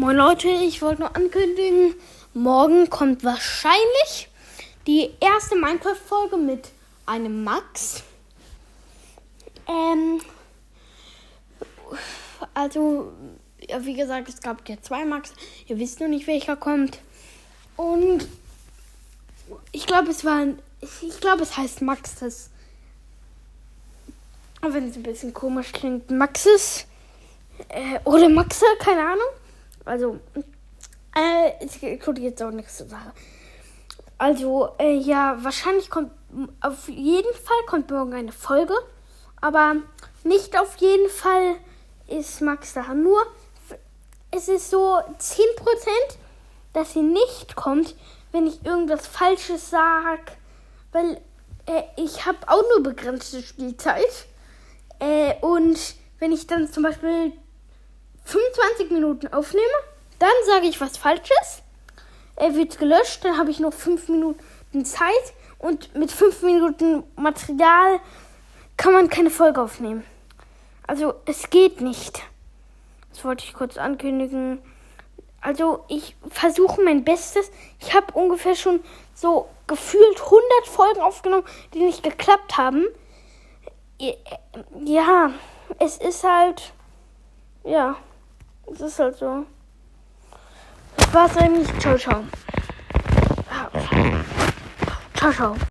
Moin Leute, ich wollte nur ankündigen, morgen kommt wahrscheinlich die erste Minecraft-Folge mit einem Max. Ähm, also, ja, wie gesagt, es gab ja zwei Max. Ihr wisst nur nicht, welcher kommt. Und ich glaube, es war, ich glaube, es heißt Maxes. Auch wenn es ein bisschen komisch klingt, Maxes. Äh, oder Maxe, keine Ahnung. Also, äh, ich tue jetzt auch nichts zur Sache. Also, äh, ja, wahrscheinlich kommt, auf jeden Fall kommt morgen eine Folge. Aber nicht auf jeden Fall ist Max da. Nur, es ist so 10%, dass sie nicht kommt, wenn ich irgendwas Falsches sage. Weil äh, ich habe auch nur begrenzte Spielzeit. Äh, und wenn ich dann zum Beispiel 25 Minuten aufnehme, dann sage ich was Falsches. Er wird gelöscht, dann habe ich noch 5 Minuten Zeit und mit 5 Minuten Material kann man keine Folge aufnehmen. Also es geht nicht. Das wollte ich kurz ankündigen. Also ich versuche mein Bestes. Ich habe ungefähr schon so gefühlt 100 Folgen aufgenommen, die nicht geklappt haben. Ja, es ist halt, ja. Es ist halt so. Das war's eigentlich. Ciao, ciao. Ciao, ciao.